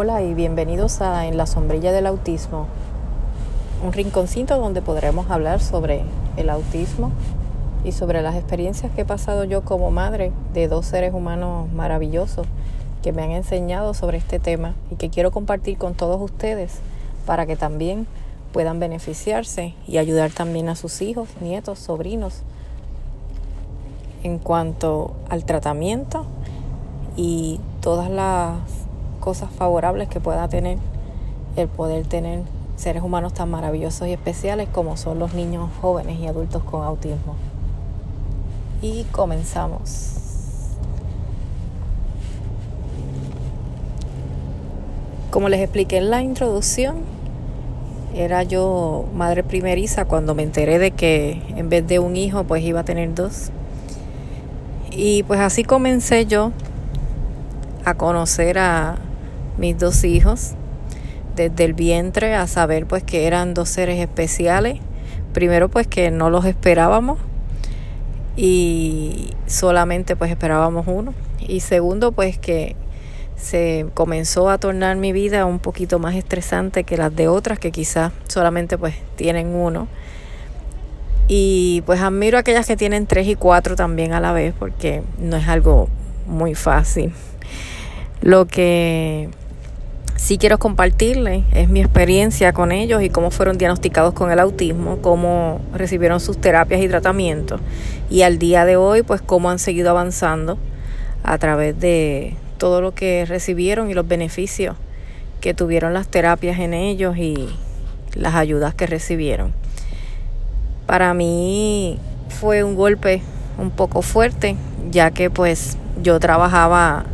Hola y bienvenidos a En la sombrilla del autismo, un rinconcito donde podremos hablar sobre el autismo y sobre las experiencias que he pasado yo como madre de dos seres humanos maravillosos que me han enseñado sobre este tema y que quiero compartir con todos ustedes para que también puedan beneficiarse y ayudar también a sus hijos, nietos, sobrinos en cuanto al tratamiento y todas las cosas favorables que pueda tener el poder tener seres humanos tan maravillosos y especiales como son los niños jóvenes y adultos con autismo. Y comenzamos. Como les expliqué en la introducción, era yo madre primeriza cuando me enteré de que en vez de un hijo pues iba a tener dos. Y pues así comencé yo a conocer a mis dos hijos desde el vientre, a saber pues que eran dos seres especiales. Primero pues que no los esperábamos y solamente pues esperábamos uno. Y segundo pues que se comenzó a tornar mi vida un poquito más estresante que las de otras que quizás solamente pues tienen uno. Y pues admiro a aquellas que tienen tres y cuatro también a la vez porque no es algo muy fácil. Lo que sí quiero compartirles es mi experiencia con ellos y cómo fueron diagnosticados con el autismo, cómo recibieron sus terapias y tratamientos y al día de hoy pues cómo han seguido avanzando a través de todo lo que recibieron y los beneficios que tuvieron las terapias en ellos y las ayudas que recibieron. Para mí fue un golpe un poco fuerte, ya que pues yo trabajaba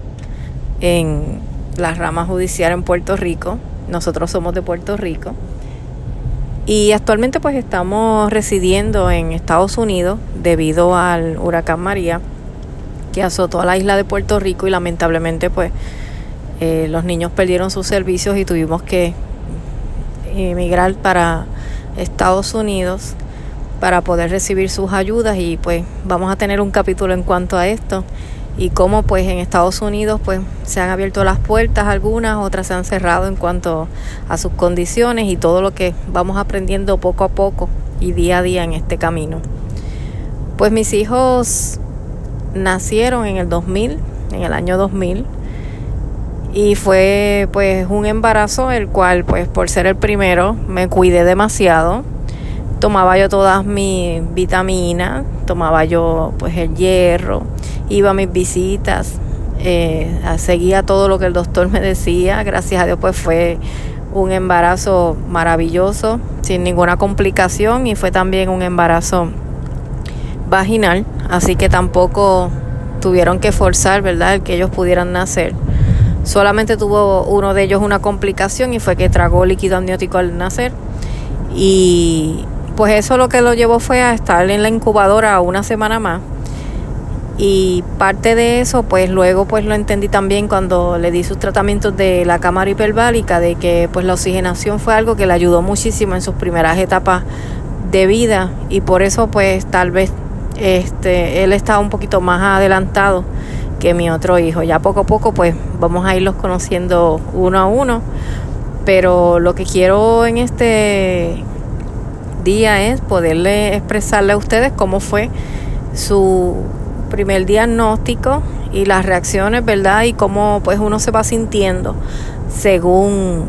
en la rama judicial en Puerto Rico. Nosotros somos de Puerto Rico. Y actualmente pues estamos residiendo en Estados Unidos debido al huracán María que azotó a la isla de Puerto Rico y lamentablemente pues eh, los niños perdieron sus servicios y tuvimos que emigrar para Estados Unidos para poder recibir sus ayudas y pues vamos a tener un capítulo en cuanto a esto y cómo pues en Estados Unidos pues se han abierto las puertas algunas, otras se han cerrado en cuanto a sus condiciones y todo lo que vamos aprendiendo poco a poco y día a día en este camino. Pues mis hijos nacieron en el 2000, en el año 2000 y fue pues un embarazo el cual pues por ser el primero me cuidé demasiado. Tomaba yo todas mis vitaminas, tomaba yo pues el hierro, iba a mis visitas, eh, seguía todo lo que el doctor me decía. Gracias a Dios pues fue un embarazo maravilloso, sin ninguna complicación y fue también un embarazo vaginal, así que tampoco tuvieron que forzar, ¿verdad?, el que ellos pudieran nacer. Solamente tuvo uno de ellos una complicación y fue que tragó líquido amniótico al nacer. Y pues eso lo que lo llevó fue a estar en la incubadora una semana más. Y parte de eso pues luego pues lo entendí también cuando le di sus tratamientos de la cámara hiperbálica de que pues la oxigenación fue algo que le ayudó muchísimo en sus primeras etapas de vida. Y por eso pues tal vez este él estaba un poquito más adelantado que mi otro hijo. Ya poco a poco pues vamos a irlos conociendo uno a uno. Pero lo que quiero en este día es poderle expresarle a ustedes cómo fue su primer diagnóstico y las reacciones, ¿verdad? Y cómo pues uno se va sintiendo según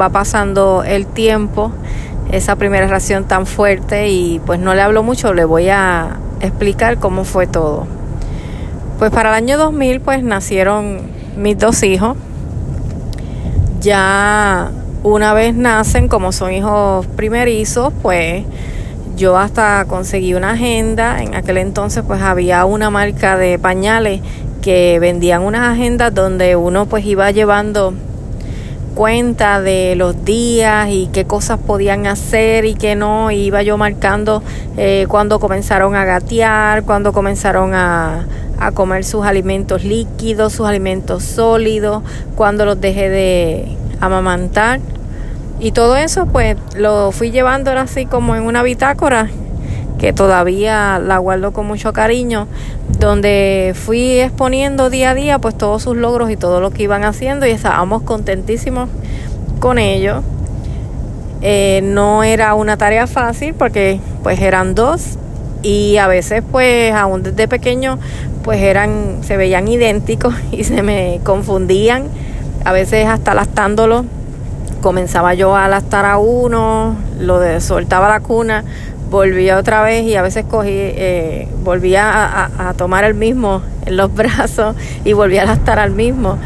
va pasando el tiempo, esa primera reacción tan fuerte y pues no le hablo mucho, le voy a explicar cómo fue todo. Pues para el año 2000 pues nacieron mis dos hijos. Ya una vez nacen, como son hijos primerizos, pues yo hasta conseguí una agenda, en aquel entonces pues había una marca de pañales que vendían unas agendas donde uno pues iba llevando cuenta de los días y qué cosas podían hacer y qué no. iba yo marcando eh, cuando comenzaron a gatear, cuando comenzaron a, comer sus alimentos líquidos, sus alimentos sólidos, cuando los dejé de amamantar. Y todo eso pues lo fui llevando así como en una bitácora que todavía la guardo con mucho cariño, donde fui exponiendo día a día pues todos sus logros y todo lo que iban haciendo y estábamos contentísimos con ellos. Eh, no era una tarea fácil porque pues eran dos y a veces pues aún desde pequeño pues eran se veían idénticos y se me confundían a veces hasta lastándolo comenzaba yo a lastar a uno lo de soltaba la cuna volvía otra vez y a veces cogí eh, volvía a, tomar el mismo en los brazos y volvía a lastar al mismo.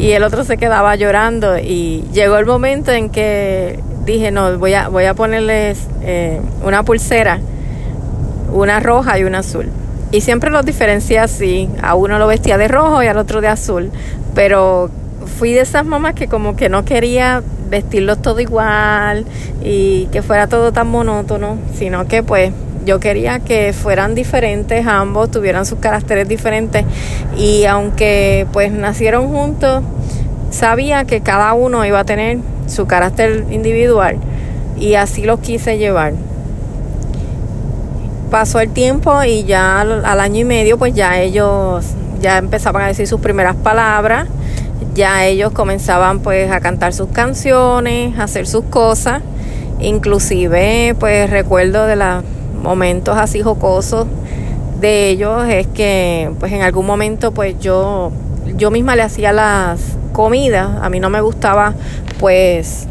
Y el otro se quedaba llorando y llegó el momento en que dije no voy a voy a ponerles eh, una pulsera una roja y una azul y siempre los diferencié así a uno lo vestía de rojo y al otro de azul pero fui de esas mamás que como que no quería vestirlos todo igual y que fuera todo tan monótono sino que pues yo quería que fueran diferentes ambos, tuvieran sus caracteres diferentes y aunque pues nacieron juntos, sabía que cada uno iba a tener su carácter individual y así los quise llevar. Pasó el tiempo y ya al, año y medio pues ya ellos ya empezaban a decir sus primeras palabras, ya ellos comenzaban pues a cantar sus canciones, a hacer sus cosas, inclusive pues recuerdo de la momentos así jocosos de ellos es que pues en algún momento pues yo yo misma le hacía las comidas. A mí no me gustaba pues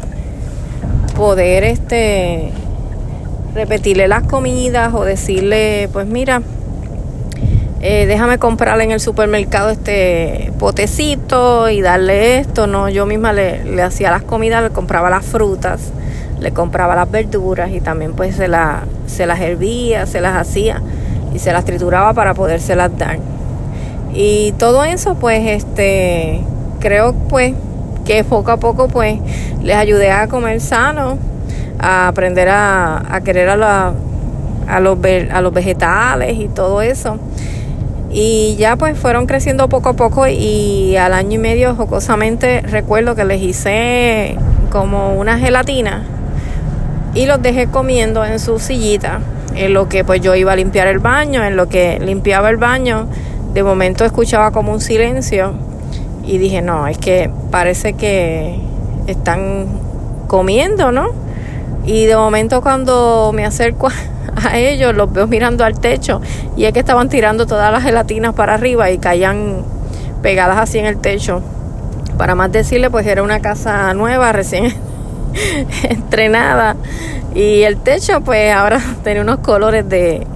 poder este repetirle las comidas o decirle pues mira eh, déjame comprarle en el supermercado este potecito y darle esto no yo misma le, le hacía las comidas le compraba las frutas le compraba las verduras y también pues se, la, se las hervía, se las hacía y se las trituraba para podérselas dar. Y todo eso pues este creo pues que poco a poco pues les ayudé a comer sano, a aprender a, a querer a, la, a, los, a los vegetales y todo eso. Y ya pues fueron creciendo poco a poco y al año y medio jocosamente recuerdo que les hice como una gelatina y los dejé comiendo en su sillita, en lo que pues yo iba a limpiar el baño, en lo que limpiaba el baño, de momento escuchaba como un silencio y dije, no, es que parece que están comiendo, ¿no? Y de momento cuando me acerco ellos, los veo mirando al techo y es que estaban tirando todas las gelatinas para arriba y caían pegadas así en el techo. Para más decirle, pues era una casa nueva, recién entrenada. Y el techo, pues ahora tiene unos colores de,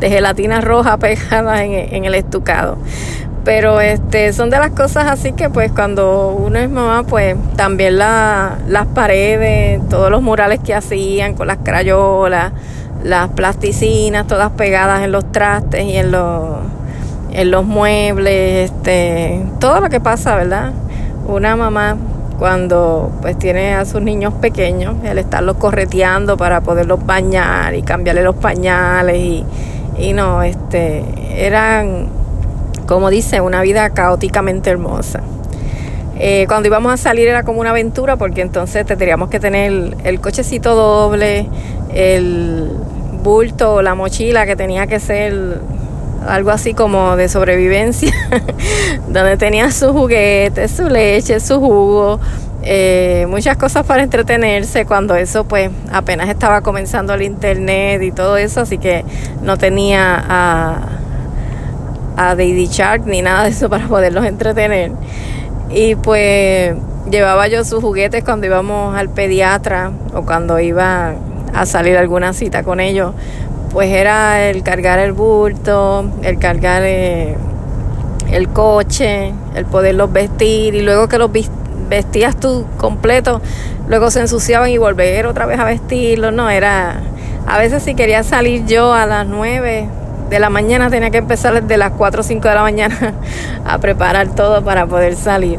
gelatina roja pegada en, el estucado. Pero este son de las cosas así que pues cuando uno es mamá, pues también la, las paredes, todos los murales que hacían con las crayolas, las plasticinas, todas pegadas en los trastes y en los, en los muebles, este, todo lo que pasa, ¿verdad? Una mamá cuando pues tiene a sus niños pequeños, el estarlos correteando para poderlos bañar y cambiarle los pañales y, y no, este, eran, como dice, una vida caóticamente hermosa. Eh, cuando íbamos a salir era como una aventura porque entonces tendríamos que tener el, cochecito doble, el bulto la mochila que tenía que ser algo así como de sobrevivencia, donde tenía sus juguetes, su leche, su jugo, eh, muchas cosas para entretenerse cuando eso pues apenas estaba comenzando el internet y todo eso, así que no tenía a, a Shark ni nada de eso para poderlos entretener. Y pues llevaba yo sus juguetes cuando íbamos al pediatra o cuando iba a salir alguna cita con ellos. Pues era el cargar el bulto, el cargar eh, el coche, el poderlos vestir. Y luego que los vestías tú completo, luego se ensuciaban y volver otra vez a vestirlos, no, era, a veces si quería salir yo a las 9 de la mañana tenía que empezar desde las 4 o 5 de la mañana a preparar todo para poder salir.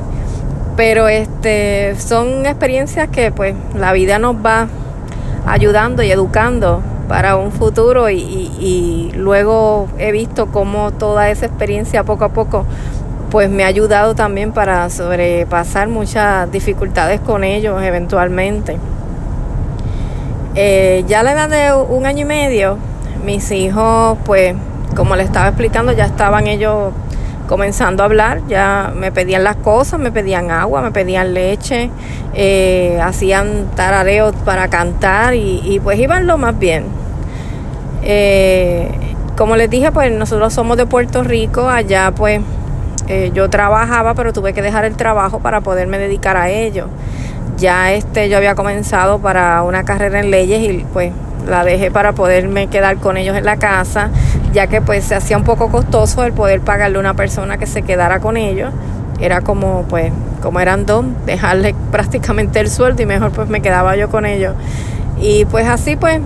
Pero este son experiencias que pues la vida nos va ayudando y educando para un futuro y, luego he visto cómo toda esa experiencia poco a poco pues me ha ayudado también para sobrepasar muchas dificultades con ellos eventualmente. Eh, ya a la edad de un año y medio, mis hijos, pues, como le estaba explicando, ya estaban ellos comenzando a hablar, ya me pedían las cosas, me pedían agua, me pedían leche, eh, hacían tarareos para cantar y, pues iban lo más bien. Eh, como les dije, pues nosotros somos de Puerto Rico, allá pues eh, yo trabajaba, pero tuve que dejar el trabajo para poderme dedicar a ello. Ya este, yo había comenzado para una carrera en leyes y pues la dejé para poderme quedar con ellos en la casa, ya que pues se hacía un poco costoso el poder pagarle a una persona que se quedara con ellos. Era como pues, como eran dos, dejarle prácticamente el sueldo y mejor pues me quedaba yo con ellos. Y pues así pues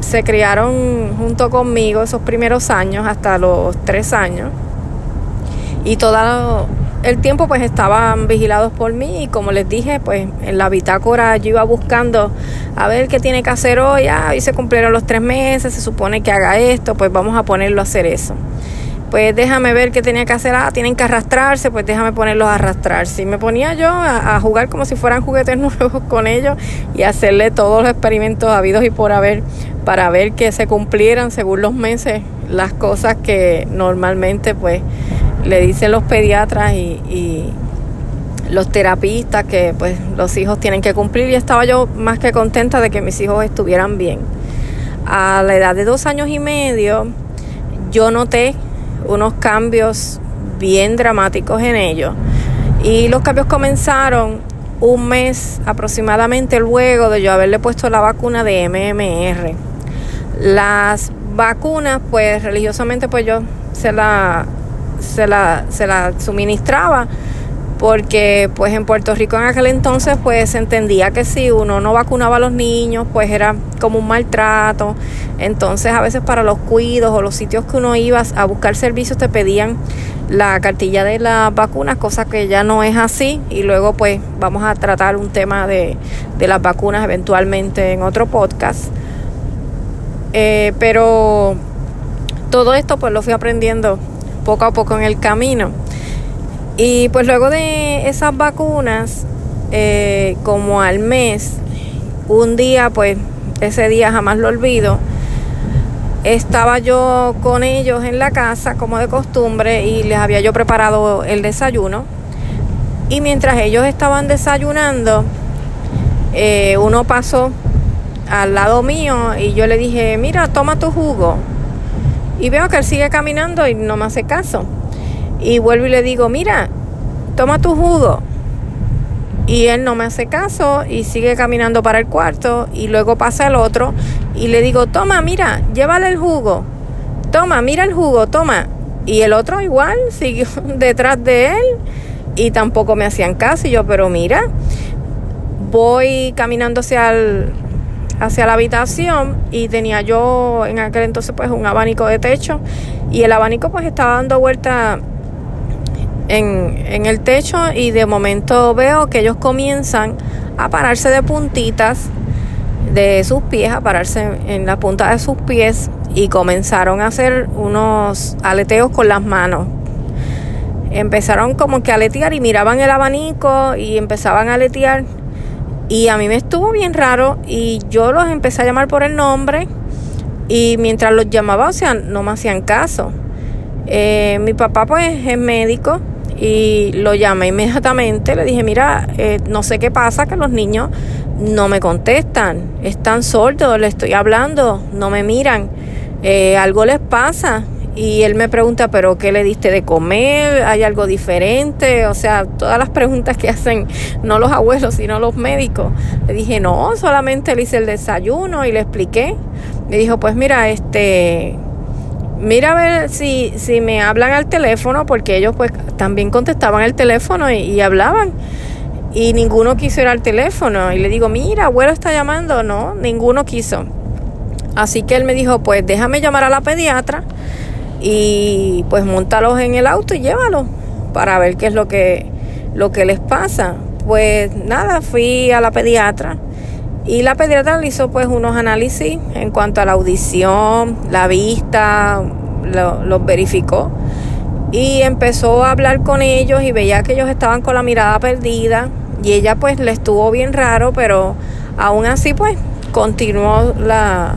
se criaron junto conmigo esos primeros años, hasta los tres años. Y todo el tiempo pues estaban vigilados por mí y como les dije, pues en la bitácora yo iba buscando a ver qué tiene que hacer hoy, ah, se cumplieron los tres meses, se supone que haga esto, pues vamos a ponerlo a hacer eso. Pues déjame ver qué tenía que hacer, ah, tienen que arrastrarse, pues déjame ponerlos a arrastrarse. Y me ponía yo a, a jugar como si fueran juguetes nuevos con ellos y hacerle todos los experimentos habidos y por haber para ver que se cumplieran según los meses las cosas que normalmente pues le dicen los pediatras y, los terapistas que pues los hijos tienen que cumplir y estaba yo más que contenta de que mis hijos estuvieran bien. A la edad de dos años y medio yo noté unos cambios bien dramáticos en ellos y los cambios comenzaron un mes aproximadamente luego de yo haberle puesto la vacuna de MMR. Las vacunas pues religiosamente pues yo se la se la, se la suministraba porque pues en Puerto Rico en aquel entonces pues se entendía que si uno no vacunaba a los niños pues era como un maltrato. Entonces a veces para los cuidos o los sitios que uno iba a buscar servicios te pedían la cartilla de las vacunas cosa que ya no es así. Y luego pues vamos a tratar un tema de, de las vacunas eventualmente en otro podcast. Eh, pero todo esto pues lo fui aprendiendo poco a poco en el camino. Y pues luego de esas vacunas, eh, como al mes, un día, pues ese día jamás lo olvido, estaba yo con ellos en la casa como de costumbre y les había yo preparado el desayuno. Y mientras ellos estaban desayunando, eh, uno pasó al lado mío y yo le dije, mira, toma tu jugo. Y veo que él sigue caminando y no me hace caso. Y vuelvo y le digo, mira, toma tu jugo. Y él no me hace caso y sigue caminando para el cuarto. Y luego pasa el otro y le digo, toma, mira, llévale el jugo. Toma, mira el jugo, toma. Y el otro igual siguió detrás de él y tampoco me hacían caso. Y yo, pero mira, voy caminando hacia el, hacia la habitación y tenía yo en aquel entonces pues un abanico de techo y el abanico pues estaba dando vuelta en, en el techo y de momento veo que ellos comienzan a pararse de puntitas de sus pies, a pararse en la punta de sus pies y comenzaron a hacer unos aleteos con las manos. Empezaron como que a aletear y miraban el abanico y empezaban a aletear y a mí me estuvo bien raro y yo los empecé a llamar por el nombre y mientras los llamaba, o sea, no me hacían caso. Eh, mi papá pues es médico y lo llamé inmediatamente, le dije, mira, eh, no sé qué pasa, que los niños no me contestan, están sordos, le estoy hablando, no me miran, eh, algo les pasa. Y él me pregunta, pero ¿qué le diste de comer? ¿Hay algo diferente? O sea, todas las preguntas que hacen no los abuelos, sino los médicos. Le dije, no, solamente le hice el desayuno y le expliqué. Me dijo, pues mira, este, mira a ver si, si me hablan al teléfono, porque ellos pues también contestaban el teléfono y, y hablaban. Y ninguno quiso ir al teléfono. Y le digo, mira, abuelo está llamando. No, ninguno quiso. Así que él me dijo, pues déjame llamar a la pediatra y pues montalos en el auto y llévalos para ver qué es lo que, lo que les pasa. Pues nada, fui a la pediatra y la pediatra le hizo pues unos análisis en cuanto a la audición, la vista, los verificó y empezó a hablar con ellos y veía que ellos estaban con la mirada perdida y ella pues le estuvo bien raro, pero aún así pues continuó la,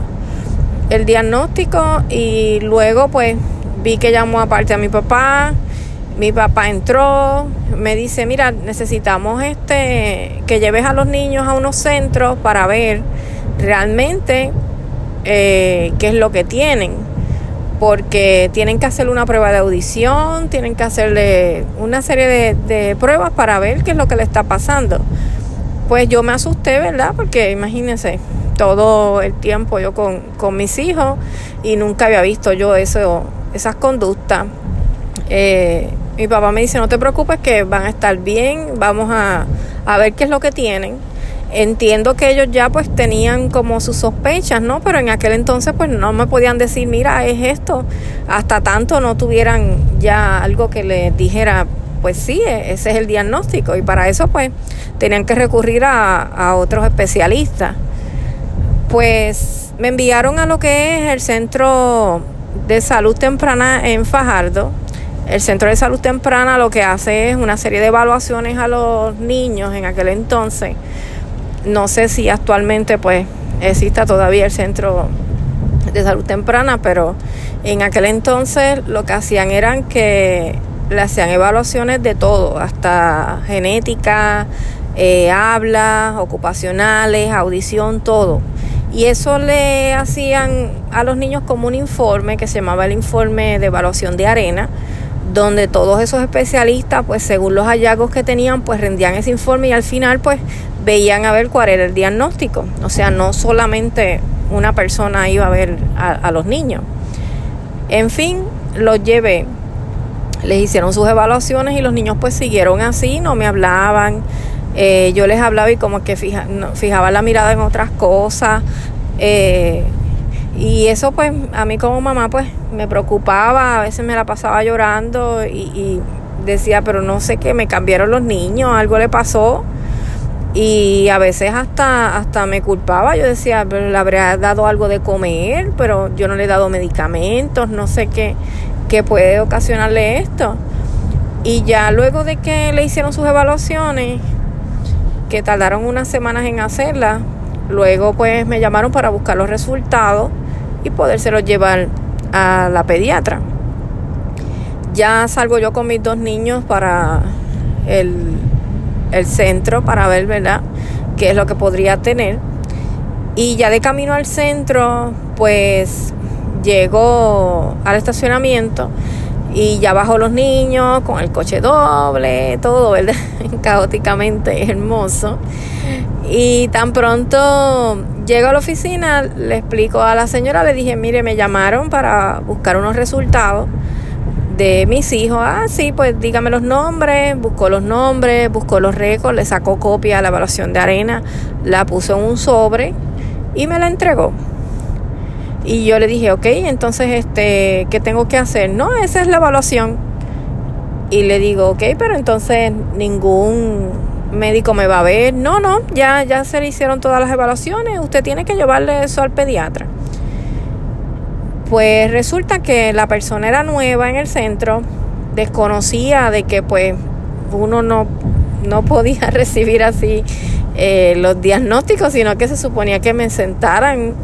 el diagnóstico y luego pues vi que llamó aparte a mi papá, mi papá entró, me dice, mira, necesitamos este que lleves a los niños a unos centros para ver realmente eh, qué es lo que tienen, porque tienen que hacerle una prueba de audición, tienen que hacerle una serie de, de pruebas para ver qué es lo que le está pasando. Pues yo me asusté, ¿verdad? Porque imagínense, todo el tiempo yo con, con mis hijos y nunca había visto yo eso, esas conductas. Eh, mi papá me dice, no te preocupes que van a estar bien, vamos a, a ver qué es lo que tienen. Entiendo que ellos ya pues tenían como sus sospechas, ¿no? Pero en aquel entonces pues no me podían decir, mira, es esto. Hasta tanto no tuvieran ya algo que les dijera, pues sí, e-, ese es el diagnóstico. Y para eso pues tenían que recurrir a, a otros especialistas. Pues me enviaron a lo que es el centro de salud temprana en Fajardo el Centro de Salud Temprana lo que hace es una serie de evaluaciones a los niños en aquel entonces. No sé si actualmente pues exista todavía el Centro de Salud Temprana, pero en aquel entonces lo que hacían eran que le hacían evaluaciones de todo, hasta genética, eh, habla, ocupacionales, audición, todo. Y eso le hacían a los niños como un informe que se llamaba el informe de evaluación de arena, donde todos esos especialistas, pues según los hallazgos que tenían, pues rendían ese informe y al final pues veían a ver cuál era el diagnóstico. O sea, no solamente una persona iba a ver a, los niños. En fin, los llevé, les hicieron sus evaluaciones y los niños pues siguieron así, no me hablaban. Eh, yo les hablaba y como que fija, fijaba la mirada en otras cosas. Eh, y eso pues a mí como mamá pues me preocupaba, a veces me la pasaba llorando y, decía, pero no sé qué, me cambiaron los niños, algo le pasó. Y a veces hasta, hasta me culpaba, yo decía, pero le habría dado algo de comer, pero yo no le he dado medicamentos, no sé qué, qué puede ocasionarle esto. Y ya luego de que le hicieron sus evaluaciones, que tardaron unas semanas en hacerlas, luego pues me llamaron para buscar los resultados y podérselo llevar a la pediatra. Ya salgo yo con mis dos niños para el, el centro para ver, ¿verdad?, qué es lo que podría tener. Y ya de camino al centro, pues llego al estacionamiento y ya bajo los niños con el coche doble, todo, ¿verdad? Caóticamente hermoso. Y tan pronto llego a la oficina, le explico a la señora, le dije, mire, me llamaron para buscar unos resultados de mis hijos. Ah, sí, pues dígame los nombres, buscó los nombres, buscó los récords, le sacó copia a la evaluación de arena, la puso en un sobre y me la entregó. Y yo le dije, ok, entonces, este, ¿qué tengo que hacer? No, esa es la evaluación. Y le digo, ok, pero entonces ningún médico me va a ver. No, no, ya, ya se le hicieron todas las evaluaciones, usted tiene que llevarle eso al pediatra. Pues resulta que la persona era nueva en el centro, desconocía de que pues uno no, no podía recibir así eh, los diagnósticos, sino que se suponía que me sentaran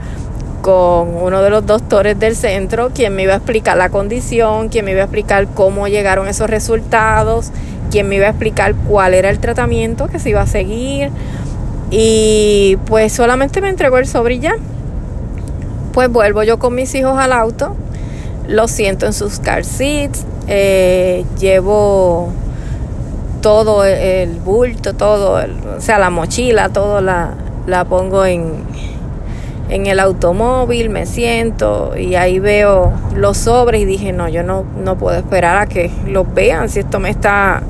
con uno de los doctores del centro, quien me iba a explicar la condición, quien me iba a explicar cómo llegaron esos resultados, quien me iba a explicar cuál era el tratamiento que se iba a seguir. Y pues solamente me entregó el sobre ya. Pues vuelvo yo con mis hijos al auto, los siento en sus car seats, eh, llevo todo el bulto, todo, o sea, la mochila, todo la, la pongo en, en el automóvil, me siento y ahí veo los sobres y dije, no, yo no, no puedo esperar a que los vean si esto me está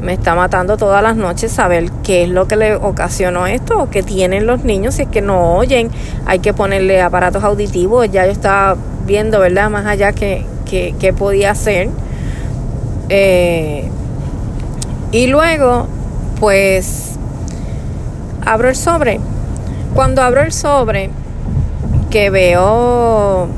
me está matando todas las noches saber qué es lo que le ocasionó esto o qué tienen los niños si es que no oyen. Hay que ponerle aparatos auditivos. Ya yo estaba viendo, ¿verdad? Más allá que, que, podía hacer. Eh, y luego, pues, abro el sobre. Cuando abro el sobre, que veo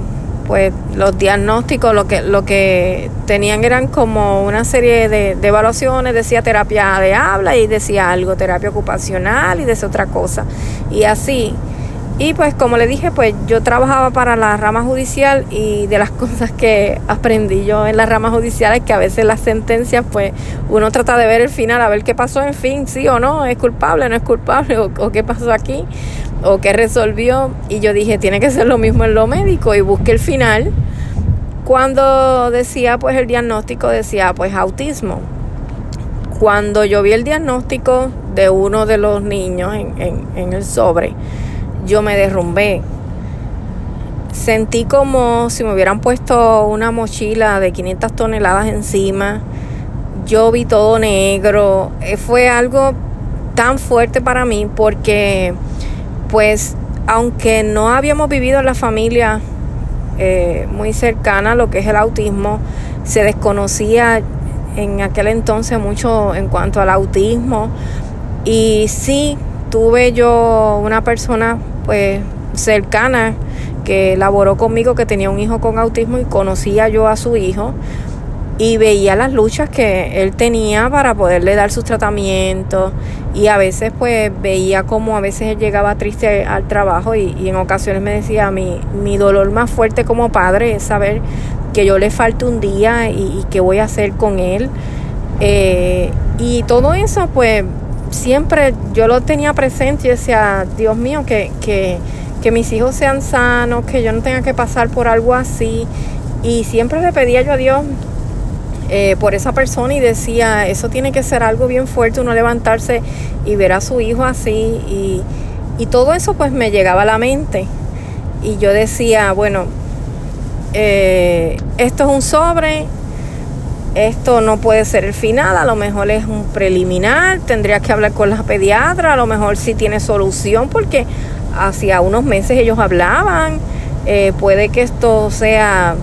pues los diagnósticos lo que lo que tenían eran como una serie de, evaluaciones decía terapia de habla y decía algo terapia ocupacional y decía otra cosa y así. Y pues como le dije, pues yo trabajaba para la rama judicial y de las cosas que aprendí yo en la rama judicial es que a veces las sentencias pues uno trata de ver el final, a ver qué pasó, en fin, sí o no, es culpable, no es culpable, o, o qué pasó aquí, o qué resolvió. Y yo dije, tiene que ser lo mismo en lo médico y busqué el final. Cuando decía pues el diagnóstico, decía pues autismo. Cuando yo vi el diagnóstico de uno de los niños en, en, el sobre, yo me derrumbé. Sentí como si me hubieran puesto una mochila de 500 toneladas encima. Yo vi todo negro. Eh, fue algo tan fuerte para mí porque, pues, aunque no habíamos vivido en la familia eh, muy cercana a lo que es el autismo, se desconocía en aquel entonces mucho en cuanto al autismo. Y sí tuve yo una persona pues cercana que laboró conmigo que tenía un hijo con autismo y conocía yo a su hijo y veía las luchas que él tenía para poderle dar sus tratamientos y a veces pues veía como a veces él llegaba triste al trabajo y, en ocasiones me decía mi, mi dolor más fuerte como padre es saber que yo le falto un día y, qué voy a hacer con él. Eh, y todo eso, pues siempre yo lo tenía presente y decía, Dios mío, que, que, que mis hijos sean sanos, que yo no tenga que pasar por algo así. Y siempre le pedía yo a Dios eh, por esa persona y decía, eso tiene que ser algo bien fuerte, uno levantarse y ver a su hijo así. Y, y todo eso pues me llegaba a la mente. Y yo decía, bueno, eh, esto es un sobre, esto no puede ser el final, a lo mejor es un preliminar, tendría que hablar con la pediatra, a lo mejor sí tiene solución porque hacía unos meses ellos hablaban, eh, puede que esto sea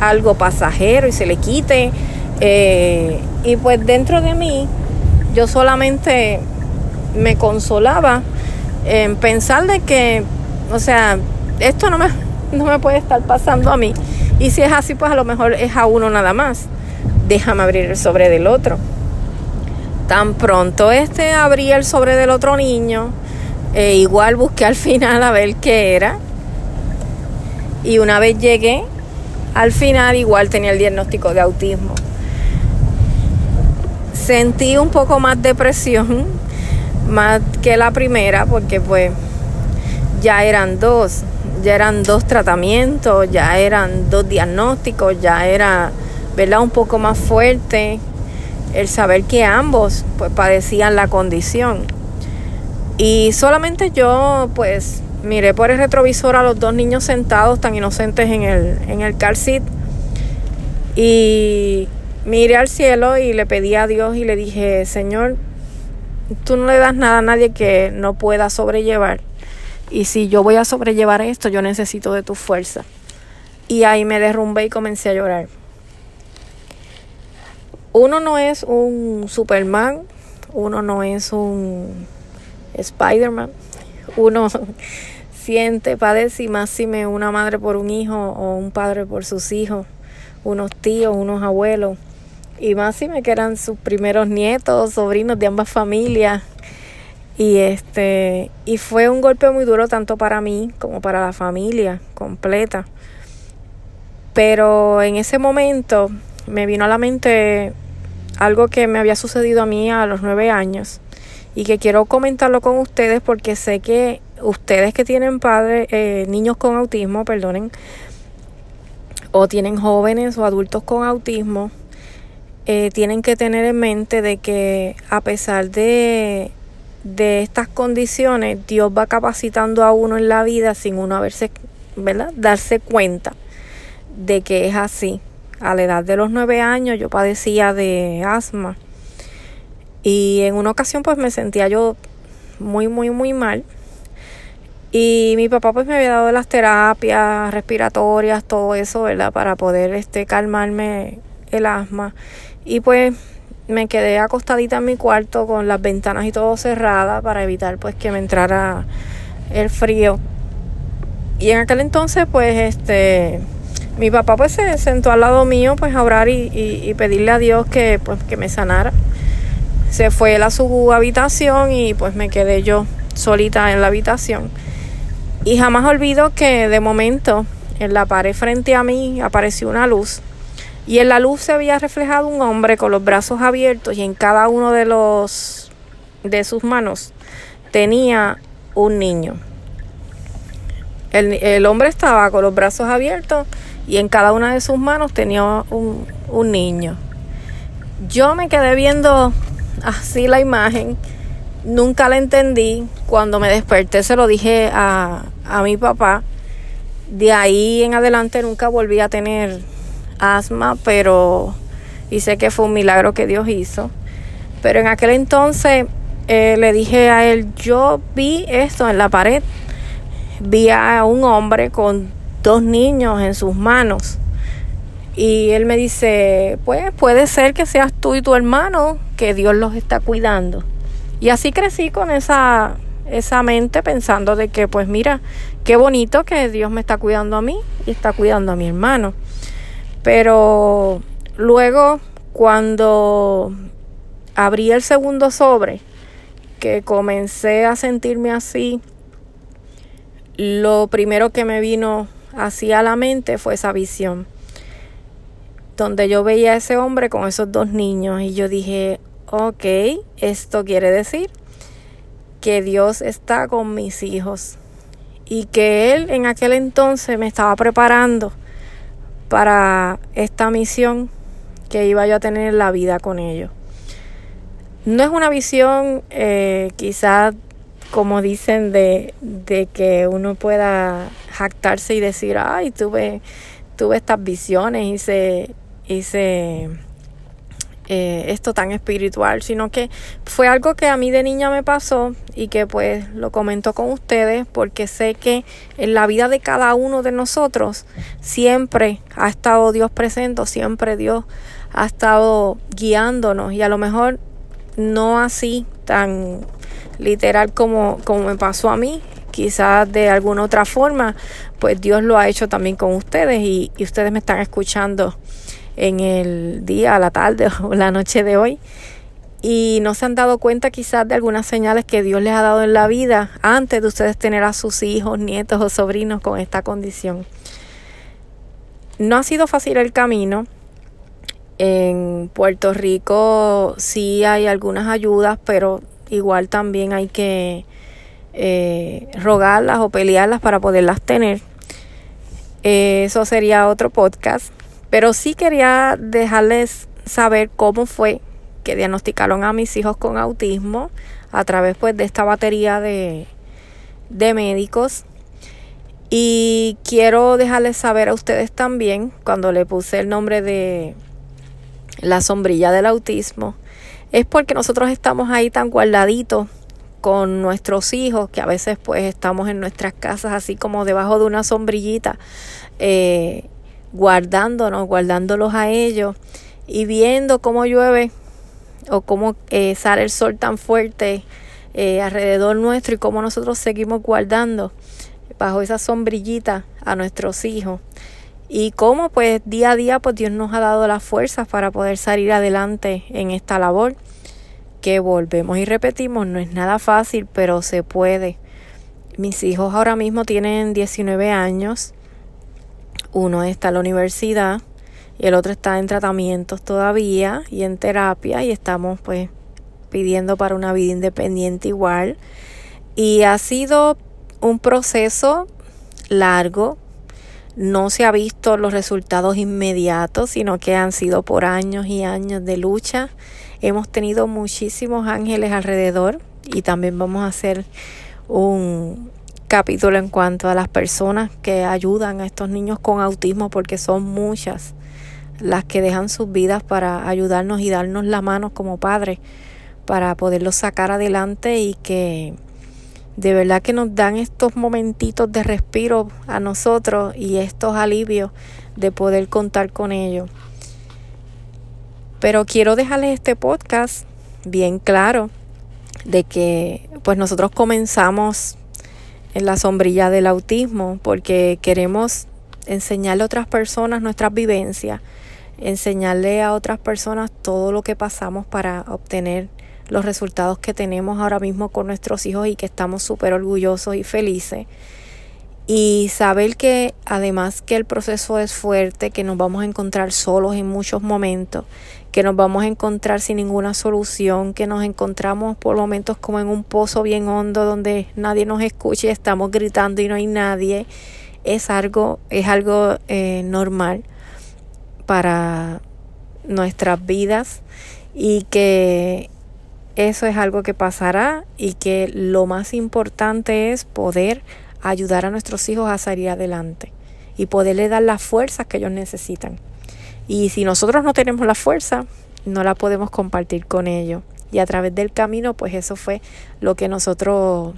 algo pasajero y se le quite. Eh, y pues dentro de mí yo solamente me consolaba en pensar de que, o sea, esto no me, no me puede estar pasando a mí. Y si es así, pues a lo mejor es a uno nada más. Déjame abrir el sobre del otro. Tan pronto este abría el sobre del otro niño, e igual busqué al final a ver qué era. Y una vez llegué, al final igual tenía el diagnóstico de autismo. Sentí un poco más depresión, más que la primera, porque pues ya eran dos ya eran dos tratamientos, ya eran dos diagnósticos, ya era, ¿verdad? Un poco más fuerte el saber que ambos pues padecían la condición. Y solamente yo pues miré por el retrovisor a los dos niños sentados tan inocentes en el, en el car seat y miré al cielo y le pedí a Dios y le dije, Señor, tú no le das nada a nadie que no pueda sobrellevar y si yo voy a sobrellevar esto, yo necesito de tu fuerza. Y ahí me derrumbé y comencé a llorar. Uno no es un Superman, uno no es un Spider-Man, uno siente, padece y más si me una madre por un hijo o un padre por sus hijos, unos tíos, unos abuelos, y más si me quedan sus primeros nietos, sobrinos de ambas familias, y este, y fue un golpe muy duro tanto para mí como para la familia completa. Pero en ese momento me vino a la mente algo que me había sucedido a mí a los nueve años y que quiero comentarlo con ustedes porque sé que ustedes que tienen padres, eh, niños con autismo, perdonen, o tienen jóvenes o adultos con autismo, eh, tienen que tener en mente de que a pesar de de estas condiciones, Dios va capacitando a uno en la vida sin uno haberse, ¿verdad? Darse cuenta de que es así. A la edad de los nueve años yo padecía de asma y en una ocasión pues me sentía yo muy, muy, muy mal. Y mi papá pues me había dado las terapias respiratorias, todo eso, ¿verdad? Para poder este, calmarme el asma. Y pues me quedé acostadita en mi cuarto con las ventanas y todo cerradas para evitar pues que me entrara el frío. Y en aquel entonces pues este mi papá pues se sentó al lado mío pues a orar y, y, pedirle a Dios que pues que me sanara. Se fue él a su habitación y pues me quedé yo solita en la habitación. Y jamás olvido que de momento en la pared frente a mí apareció una luz y en la luz se había reflejado un hombre con los brazos abiertos y en cada uno de los de sus manos tenía un niño. El, hombre estaba con los brazos abiertos y en cada una de sus manos tenía un, un niño. Yo me quedé viendo así la imagen, nunca la entendí. Cuando me desperté se lo dije a, a mi papá. De ahí en adelante nunca volví a tener asma, pero y sé que fue un milagro que Dios hizo. Pero en aquel entonces eh, le dije a él, yo vi esto en la pared, vi a un hombre con dos niños en sus manos. Y él me dice, pues puede ser que seas tú y tu hermano, que Dios los está cuidando. Y así crecí con esa, esa mente pensando de que, pues mira, qué bonito que Dios me está cuidando a mí y está cuidando a mi hermano. Pero luego, cuando abrí el segundo sobre, que comencé a sentirme así, lo primero que me vino hacia la mente fue esa visión, donde yo veía a ese hombre con esos dos niños y yo dije, ok, esto quiere decir que Dios está con mis hijos y que Él en aquel entonces me estaba preparando para esta misión que iba yo a tener en la vida con ellos. No es una visión eh, quizás como dicen de, de, que uno pueda jactarse y decir, ay, tuve, tuve estas visiones, hice, hice eh, esto tan espiritual, sino que fue algo que a mí de niña me pasó y que pues lo comento con ustedes porque sé que en la vida de cada uno de nosotros siempre ha estado Dios presente, siempre Dios ha estado guiándonos y a lo mejor no así tan literal como, como me pasó a mí, quizás de alguna otra forma, pues Dios lo ha hecho también con ustedes y, y ustedes me están escuchando en el día, la tarde o la noche de hoy y no se han dado cuenta quizás de algunas señales que Dios les ha dado en la vida antes de ustedes tener a sus hijos, nietos o sobrinos con esta condición. No ha sido fácil el camino. En Puerto Rico sí hay algunas ayudas, pero igual también hay que eh, rogarlas o pelearlas para poderlas tener. eso sería otro podcast. Pero sí quería dejarles saber cómo fue que diagnosticaron a mis hijos con autismo a través pues de esta batería de, de médicos. Y quiero dejarles saber a ustedes también, cuando le puse el nombre de la sombrilla del autismo, es porque nosotros estamos ahí tan guardaditos con nuestros hijos, que a veces pues estamos en nuestras casas así como debajo de una sombrillita, eh, guardándonos, guardándolos a ellos y viendo cómo llueve o cómo eh, sale el sol tan fuerte eh, alrededor nuestro y cómo nosotros seguimos guardando bajo esa sombrillita a nuestros hijos. Y cómo pues día a día pues Dios nos ha dado las fuerzas para poder salir adelante en esta labor que volvemos y repetimos no es nada fácil pero se puede. Mis hijos ahora mismo tienen 19 años uno está en la universidad y el otro está en tratamientos todavía y en terapia y estamos pues pidiendo para una vida independiente igual. Y ha sido un proceso largo, no se ha visto los resultados inmediatos, sino que han sido por años y años de lucha. Hemos tenido muchísimos ángeles alrededor y también vamos a hacer un, capítulo en cuanto a las personas que ayudan a estos niños con autismo porque son muchas las que dejan sus vidas para ayudarnos y darnos la mano como padres para poderlos sacar adelante y que de verdad que nos dan estos momentitos de respiro a nosotros y estos alivios de poder contar con ellos. Pero quiero dejarles este podcast bien claro de que pues nosotros comenzamos en la sombrilla del autismo, porque queremos enseñarle a otras personas nuestras vivencias, enseñarle a otras personas todo lo que pasamos para obtener los resultados que tenemos ahora mismo con nuestros hijos y que estamos súper orgullosos y felices. y saber que además que el proceso es fuerte, que nos vamos a encontrar solos en muchos momentos, que nos vamos a encontrar sin ninguna solución, que nos encontramos por momentos como en un pozo bien hondo donde nadie nos escucha y estamos gritando y no hay nadie, es algo, es algo eh, normal para nuestras vidas y que eso es algo que pasará y que lo más importante es poder ayudar a nuestros hijos a salir adelante y poderle dar las fuerzas que ellos necesitan. Y si nosotros no tenemos la fuerza, no la podemos compartir con ellos. Y a través del camino, pues eso fue lo que nosotros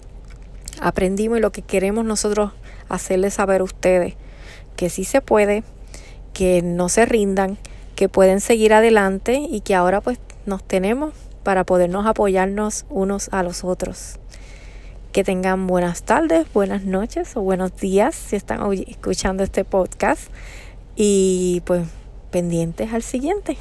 aprendimos y lo que queremos nosotros hacerles saber a ustedes, que sí se puede, que no se rindan, que pueden seguir adelante y que ahora pues nos tenemos para podernos apoyarnos unos a los otros. Que tengan buenas tardes, buenas noches o buenos días si están escuchando este podcast. Y pues pendientes al siguiente.